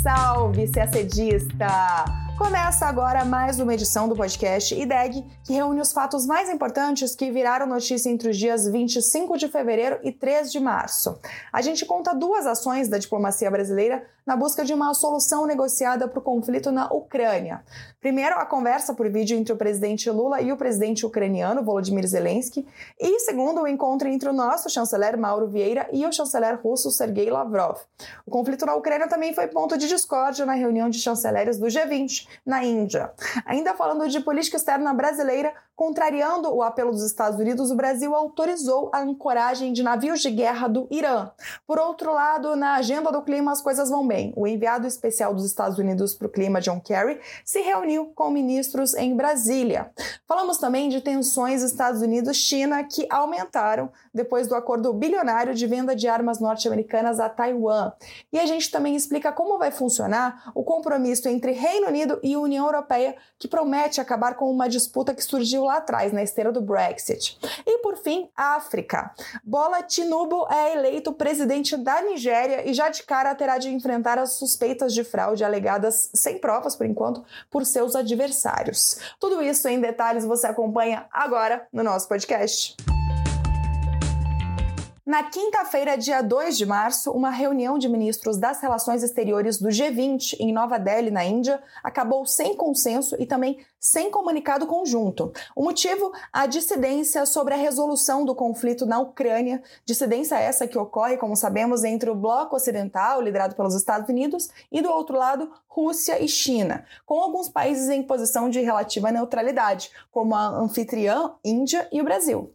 Salve, CACDista! Começa agora mais uma edição do podcast IDEG, que reúne os fatos mais importantes que viraram notícia entre os dias 25 de fevereiro e 3 de março. A gente conta duas ações da diplomacia brasileira na busca de uma solução negociada para o conflito na Ucrânia. Primeiro, a conversa por vídeo entre o presidente Lula e o presidente ucraniano Volodymyr Zelensky, e segundo, o encontro entre o nosso chanceler Mauro Vieira e o chanceler russo Sergei Lavrov. O conflito na Ucrânia também foi ponto de discórdia na reunião de chanceleres do G20 na Índia. Ainda falando de política externa brasileira, contrariando o apelo dos Estados Unidos, o Brasil autorizou a ancoragem de navios de guerra do Irã. Por outro lado, na agenda do clima as coisas vão O enviado especial dos Estados Unidos para o clima, John Kerry, se reuniu com ministros em Brasília. Falamos também de tensões Estados Unidos-China que aumentaram depois do acordo bilionário de venda de armas norte-americanas a Taiwan. E a gente também explica como vai funcionar o compromisso entre Reino Unido e União Europeia, que promete acabar com uma disputa que surgiu lá atrás, na esteira do Brexit. E por fim, África. Bola Tinubu é eleito presidente da Nigéria e já de cara terá de enfrentar as suspeitas de fraude alegadas sem provas, por enquanto, por seus adversários. Tudo isso em detalhes você acompanha agora no nosso podcast. Na quinta-feira, dia 2 de março, uma reunião de ministros das Relações Exteriores do G20 em Nova Delhi, na Índia, acabou sem consenso e também sem comunicado conjunto. O motivo? A dissidência sobre a resolução do conflito na Ucrânia, dissidência essa que ocorre, como sabemos, entre o bloco ocidental, liderado pelos Estados Unidos, e do outro lado, Rússia e China, com alguns países em posição de relativa neutralidade, como a anfitriã Índia e o Brasil.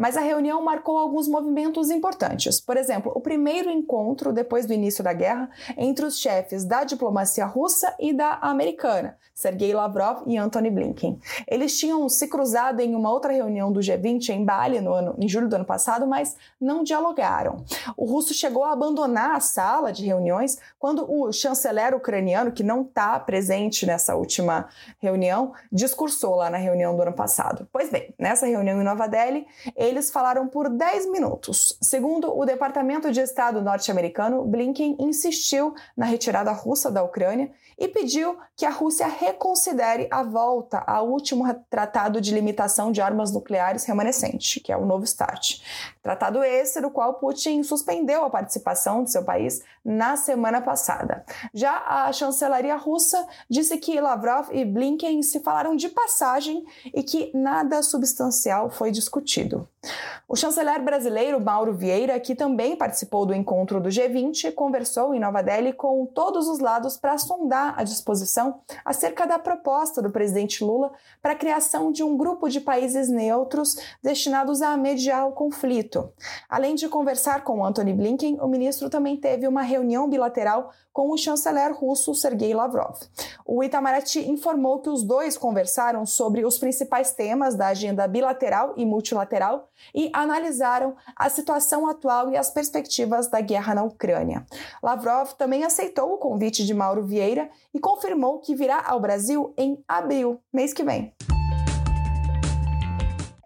Mas a reunião marcou alguns movimentos importantes. Por exemplo, o primeiro encontro depois do início da guerra entre os chefes da diplomacia russa e da americana, Sergei Lavrov e Antony Blinken. Eles tinham se cruzado em uma outra reunião do G20 em Bali no ano, em julho do ano passado, mas não dialogaram. O russo chegou a abandonar a sala de reuniões quando o chanceler ucraniano, que não está presente nessa última reunião, discursou lá na reunião do ano passado. Pois bem, nessa reunião em Nova Delhi, eles falaram por 10 minutos. Segundo o Departamento de Estado norte-americano, Blinken insistiu na retirada russa da Ucrânia e pediu que a Rússia reconsidere a volta ao último tratado de limitação de armas nucleares remanescente, que é o Novo START. Tratado esse do qual Putin suspendeu a participação de seu país na semana passada. Já a chancelaria russa disse que Lavrov e Blinken se falaram de passagem e que nada substancial foi discutido. O chanceler brasileiro Mauro Vieira, que também participou do encontro do G20, conversou em Nova Delhi com todos os lados para sondar a disposição acerca da proposta do presidente Lula para a criação de um grupo de países neutros destinados a mediar o conflito. Além de conversar com Antony Blinken, o ministro também teve uma reunião bilateral com o chanceler russo Sergei Lavrov. O Itamaraty informou que os dois conversaram sobre os principais temas da agenda bilateral e multilateral e analisaram a situação atual e as perspectivas da guerra na Ucrânia. Lavrov também aceitou o convite de Mauro Vieira e confirmou que virá ao Brasil em abril, mês que vem.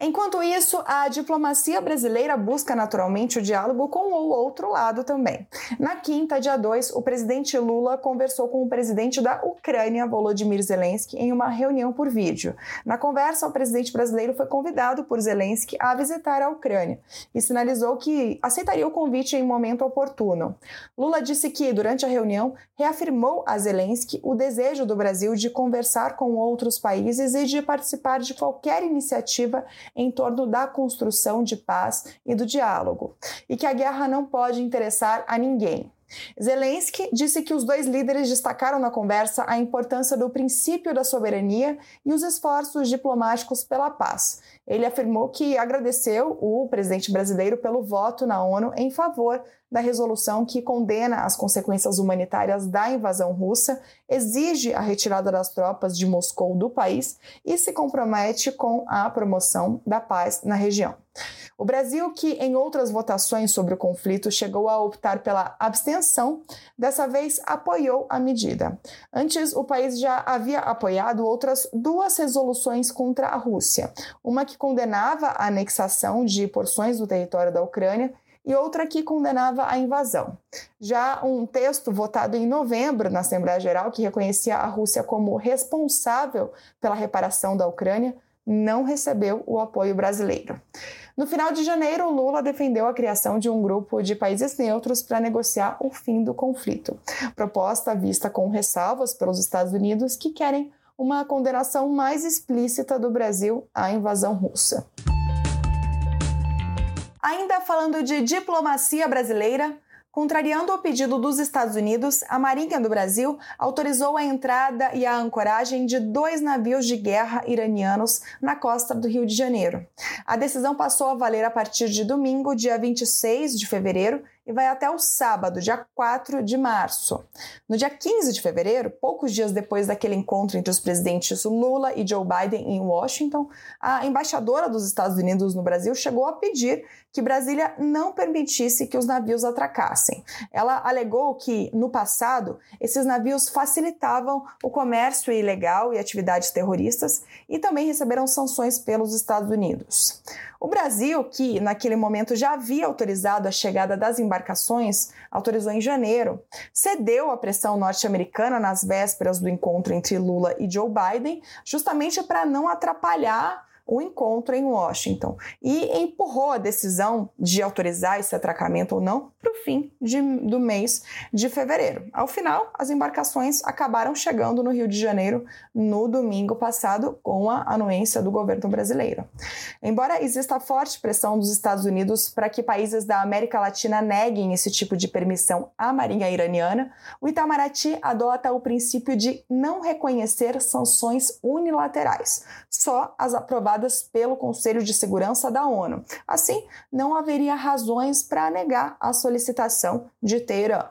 Enquanto isso, a diplomacia brasileira busca naturalmente o diálogo com o outro lado também. Na quinta, dia 2, o presidente Lula conversou com o presidente da Ucrânia, Volodymyr Zelensky, em uma reunião por vídeo. Na conversa, o presidente brasileiro foi convidado por Zelensky a visitar a Ucrânia e sinalizou que aceitaria o convite em momento oportuno. Lula disse que, durante a reunião, reafirmou a Zelensky o desejo do Brasil de conversar com outros países e de participar de qualquer iniciativa em torno da construção de paz e do diálogo, e que a guerra não pode interessar a ninguém. Zelensky disse que os dois líderes destacaram na conversa a importância do princípio da soberania e os esforços diplomáticos pela paz. Ele afirmou que agradeceu o presidente brasileiro pelo voto na ONU em favor da resolução que condena as consequências humanitárias da invasão russa, exige a retirada das tropas de Moscou do país e se compromete com a promoção da paz na região. O Brasil, que em outras votações sobre o conflito chegou a optar pela abstenção, dessa vez apoiou a medida. Antes, o país já havia apoiado outras duas resoluções contra a Rússia, uma que condenava a anexação de porções do território da Ucrânia e outra que condenava a invasão. Já um texto votado em novembro na Assembleia Geral, que reconhecia a Rússia como responsável pela reparação da Ucrânia, não recebeu o apoio brasileiro. No final de janeiro, Lula defendeu a criação de um grupo de países neutros para negociar o fim do conflito. Proposta vista com ressalvas pelos Estados Unidos, que querem uma condenação mais explícita do Brasil à invasão russa. Ainda falando de diplomacia brasileira, Contrariando o pedido dos Estados Unidos, a Marinha do Brasil autorizou a entrada e a ancoragem de dois navios de guerra iranianos na costa do Rio de Janeiro. A decisão passou a valer a partir de domingo, dia 26 de fevereiro, e vai até o sábado, dia 4 de março. No dia 15 de fevereiro, poucos dias depois daquele encontro entre os presidentes Lula e Joe Biden em Washington, a embaixadora dos Estados Unidos no Brasil chegou a pedir que Brasília não permitisse que os navios atracassem. Ela alegou que, no passado, esses navios facilitavam o comércio ilegal e atividades terroristas e também receberam sanções pelos Estados Unidos. O Brasil, que naquele momento já havia autorizado a chegada das embarcações, autorizou em janeiro, cedeu à pressão norte-americana nas vésperas do encontro entre Lula e Joe Biden, justamente para não atrapalhar o encontro em Washington e empurrou a decisão de autorizar esse atracamento ou não para o fim de, do mês de fevereiro. Ao final, as embarcações acabaram chegando no Rio de Janeiro no domingo passado com a anuência do governo brasileiro. Embora exista forte pressão dos Estados Unidos para que países da América Latina neguem esse tipo de permissão à Marinha iraniana, o Itamaraty adota o princípio de não reconhecer sanções unilaterais, só as aprovadas aprovadas pelo Conselho de Segurança da ONU. Assim, não haveria razões para negar a solicitação de Teherã.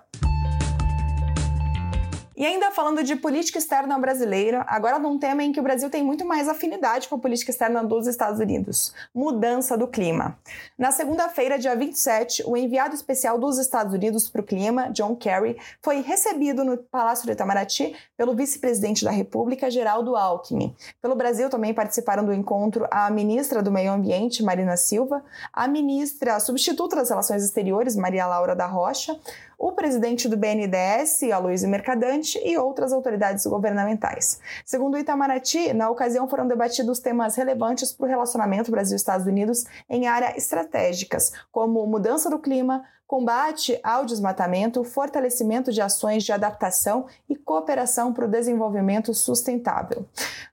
E ainda falando de política externa brasileira, agora num tema em que o Brasil tem muito mais afinidade com a política externa dos Estados Unidos: mudança do clima. Na segunda-feira, dia 27, o enviado especial dos Estados Unidos para o clima, John Kerry, foi recebido no Palácio do Itamaraty pelo vice-presidente da República, Geraldo Alckmin. Pelo Brasil também participaram do encontro a ministra do Meio Ambiente, Marina Silva, a ministra substituta das Relações Exteriores, Maria Laura da Rocha, o presidente do BNDES, Aloysio Mercadante, e outras autoridades governamentais. Segundo o Itamaraty, na ocasião foram debatidos temas relevantes para o relacionamento Brasil-Estados Unidos em áreas estratégicas, como mudança do clima, combate ao desmatamento, fortalecimento de ações de adaptação e cooperação para o desenvolvimento sustentável.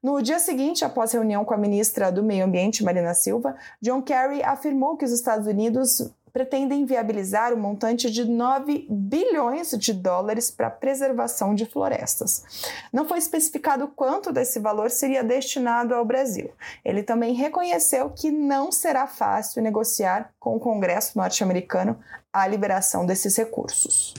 No dia seguinte, após reunião com a ministra do Meio Ambiente, Marina Silva, John Kerry afirmou que os Estados Unidos pretendem viabilizar o um montante de 9 bilhões de dólares para preservação de florestas. Não foi especificado quanto desse valor seria destinado ao Brasil. Ele também reconheceu que não será fácil negociar com o Congresso norte-americano a liberação desses recursos.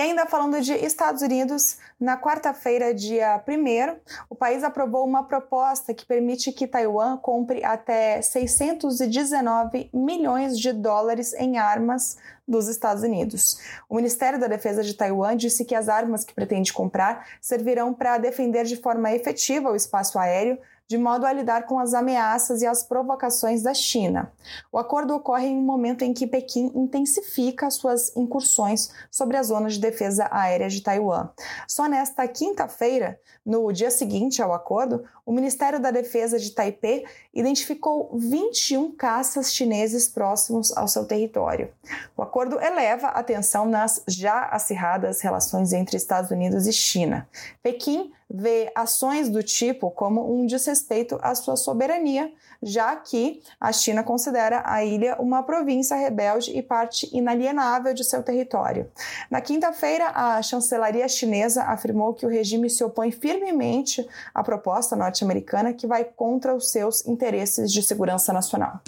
E ainda falando de Estados Unidos, na quarta-feira, dia 1, o país aprovou uma proposta que permite que Taiwan compre até 619 milhões de dólares em armas dos Estados Unidos. O Ministério da Defesa de Taiwan disse que as armas que pretende comprar servirão para defender de forma efetiva o espaço aéreo de modo a lidar com as ameaças e as provocações da China. O acordo ocorre em um momento em que Pequim intensifica suas incursões sobre a zona de defesa aérea de Taiwan. Só nesta quinta-feira, no dia seguinte ao acordo, o Ministério da Defesa de Taipei identificou 21 caças chineses próximos ao seu território. O acordo eleva a tensão nas já acirradas relações entre Estados Unidos e China. Pequim vê ações do tipo como um desrespeito à sua soberania, já que a China considera a ilha uma província rebelde e parte inalienável de seu território. Na quinta-feira, a chancelaria chinesa afirmou que o regime se opõe firmemente à proposta norte-americana que vai contra os seus interesses de segurança nacional.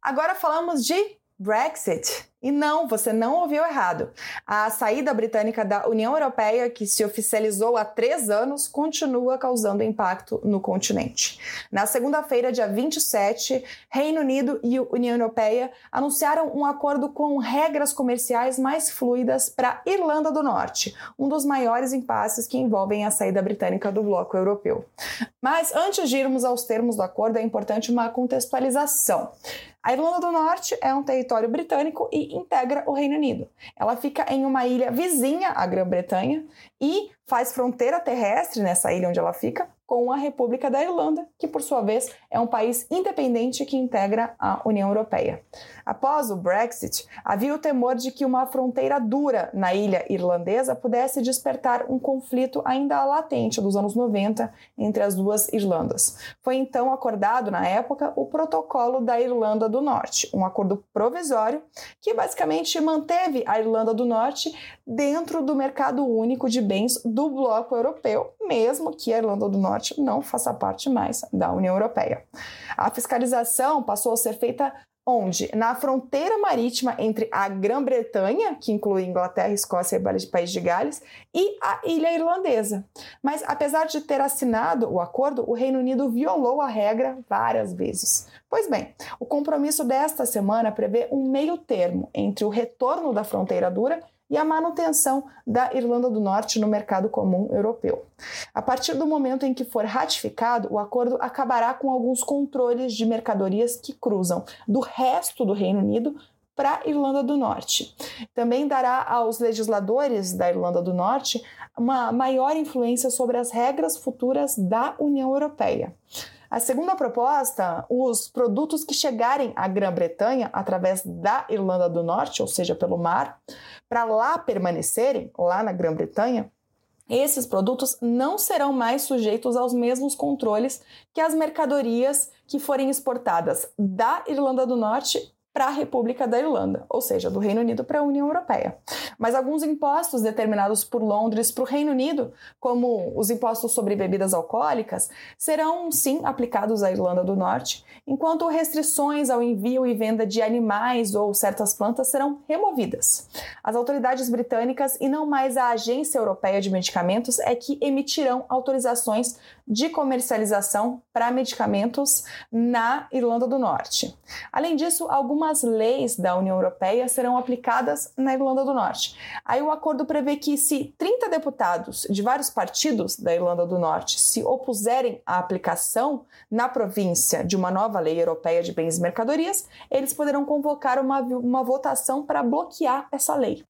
Agora falamos de Brexit. E não, você não ouviu errado. A saída britânica da União Europeia, que se oficializou há três anos, continua causando impacto no continente. Na segunda-feira, dia 27, Reino Unido e União Europeia anunciaram um acordo com regras comerciais mais fluidas para Irlanda do Norte, um dos maiores impasses que envolvem a saída britânica do bloco europeu. Mas antes de irmos aos termos do acordo, é importante uma contextualização. A Irlanda do Norte é um território britânico e integra o Reino Unido. Ela fica em uma ilha vizinha à Grã-Bretanha e faz fronteira terrestre nessa ilha onde ela fica com a República da Irlanda, que por sua vez é um país independente que integra a União Europeia. Após o Brexit, havia o temor de que uma fronteira dura na ilha irlandesa pudesse despertar um conflito ainda latente dos anos 90 entre as duas Irlandas. Foi então acordado na época o Protocolo da Irlanda do Norte, um acordo provisório que basicamente manteve a Irlanda do Norte dentro do mercado único de bens do bloco europeu, mesmo que a Irlanda do Norte Norte não faça parte mais da União Europeia. A fiscalização passou a ser feita onde? Na fronteira marítima entre a Grã-Bretanha, que inclui Inglaterra, Escócia e País de Gales, e a ilha irlandesa. Mas apesar de ter assinado o acordo, o Reino Unido violou a regra várias vezes. Pois bem, o compromisso desta semana prevê um meio termo entre o retorno da fronteira dura e a manutenção da Irlanda do Norte no mercado comum europeu. A partir do momento em que for ratificado, o acordo acabará com alguns controles de mercadorias que cruzam do resto do Reino Unido para a Irlanda do Norte. Também dará aos legisladores da Irlanda do Norte uma maior influência sobre as regras futuras da União Europeia. A segunda proposta, os produtos que chegarem à Grã-Bretanha através da Irlanda do Norte, ou seja, pelo mar, para lá permanecerem, lá na Grã-Bretanha, esses produtos não serão mais sujeitos aos mesmos controles que as mercadorias que forem exportadas da Irlanda do Norte para a República da Irlanda, ou seja, do Reino Unido para a União Europeia. Mas alguns impostos determinados por Londres para o Reino Unido, como os impostos sobre bebidas alcoólicas, serão sim aplicados à Irlanda do Norte, enquanto restrições ao envio e venda de animais ou certas plantas serão removidas. As autoridades britânicas e não mais a Agência Europeia de Medicamentos é que emitirão autorizações de comercialização para medicamentos na Irlanda do Norte. Além disso, algumas leis da União Europeia serão aplicadas na Irlanda do Norte. Aí o acordo prevê que se 30 deputados de vários partidos da Irlanda do Norte se opuserem à aplicação na província de uma nova lei europeia de bens e mercadorias, eles poderão convocar uma, uma votação para bloquear essa lei.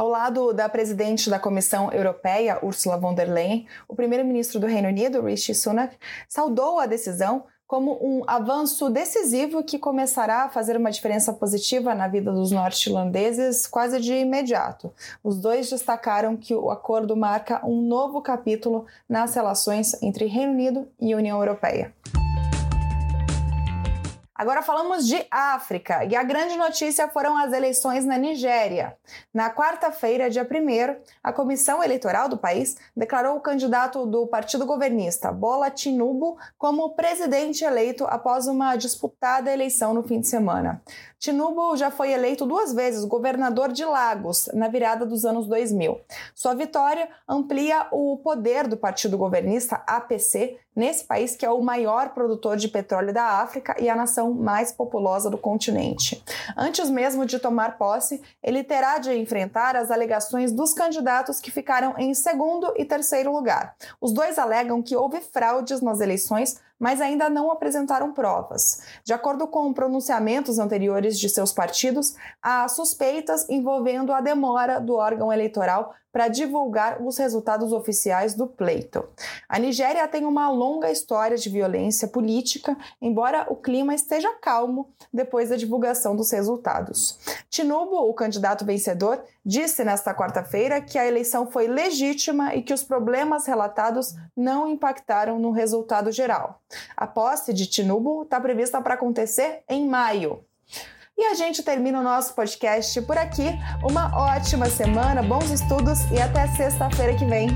Ao lado da presidente da Comissão Europeia, Ursula von der Leyen, o primeiro-ministro do Reino Unido, Rishi Sunak, saudou a decisão como um avanço decisivo que começará a fazer uma diferença positiva na vida dos norte-irlandeses quase de imediato. Os dois destacaram que o acordo marca um novo capítulo nas relações entre Reino Unido e União Europeia. Agora falamos de África e a grande notícia foram as eleições na Nigéria. Na quarta-feira, dia 1, a comissão eleitoral do país declarou o candidato do partido governista, Bola Tinubu, como presidente eleito após uma disputada eleição no fim de semana. Tinubu já foi eleito duas vezes governador de Lagos na virada dos anos 2000. Sua vitória amplia o poder do partido governista APC nesse país que é o maior produtor de petróleo da África e a nação mais populosa do continente. Antes mesmo de tomar posse, ele terá de enfrentar as alegações dos candidatos que ficaram em segundo e terceiro lugar. Os dois alegam que houve fraudes nas eleições mas ainda não apresentaram provas. De acordo com pronunciamentos anteriores de seus partidos, há suspeitas envolvendo a demora do órgão eleitoral para divulgar os resultados oficiais do pleito. A Nigéria tem uma longa história de violência política, embora o clima esteja calmo depois da divulgação dos resultados. Tinubu, o candidato vencedor, disse nesta quarta-feira que a eleição foi legítima e que os problemas relatados não impactaram no resultado geral. A posse de Tinubu está prevista para acontecer em maio. E a gente termina o nosso podcast por aqui. Uma ótima semana, bons estudos e até sexta-feira que vem.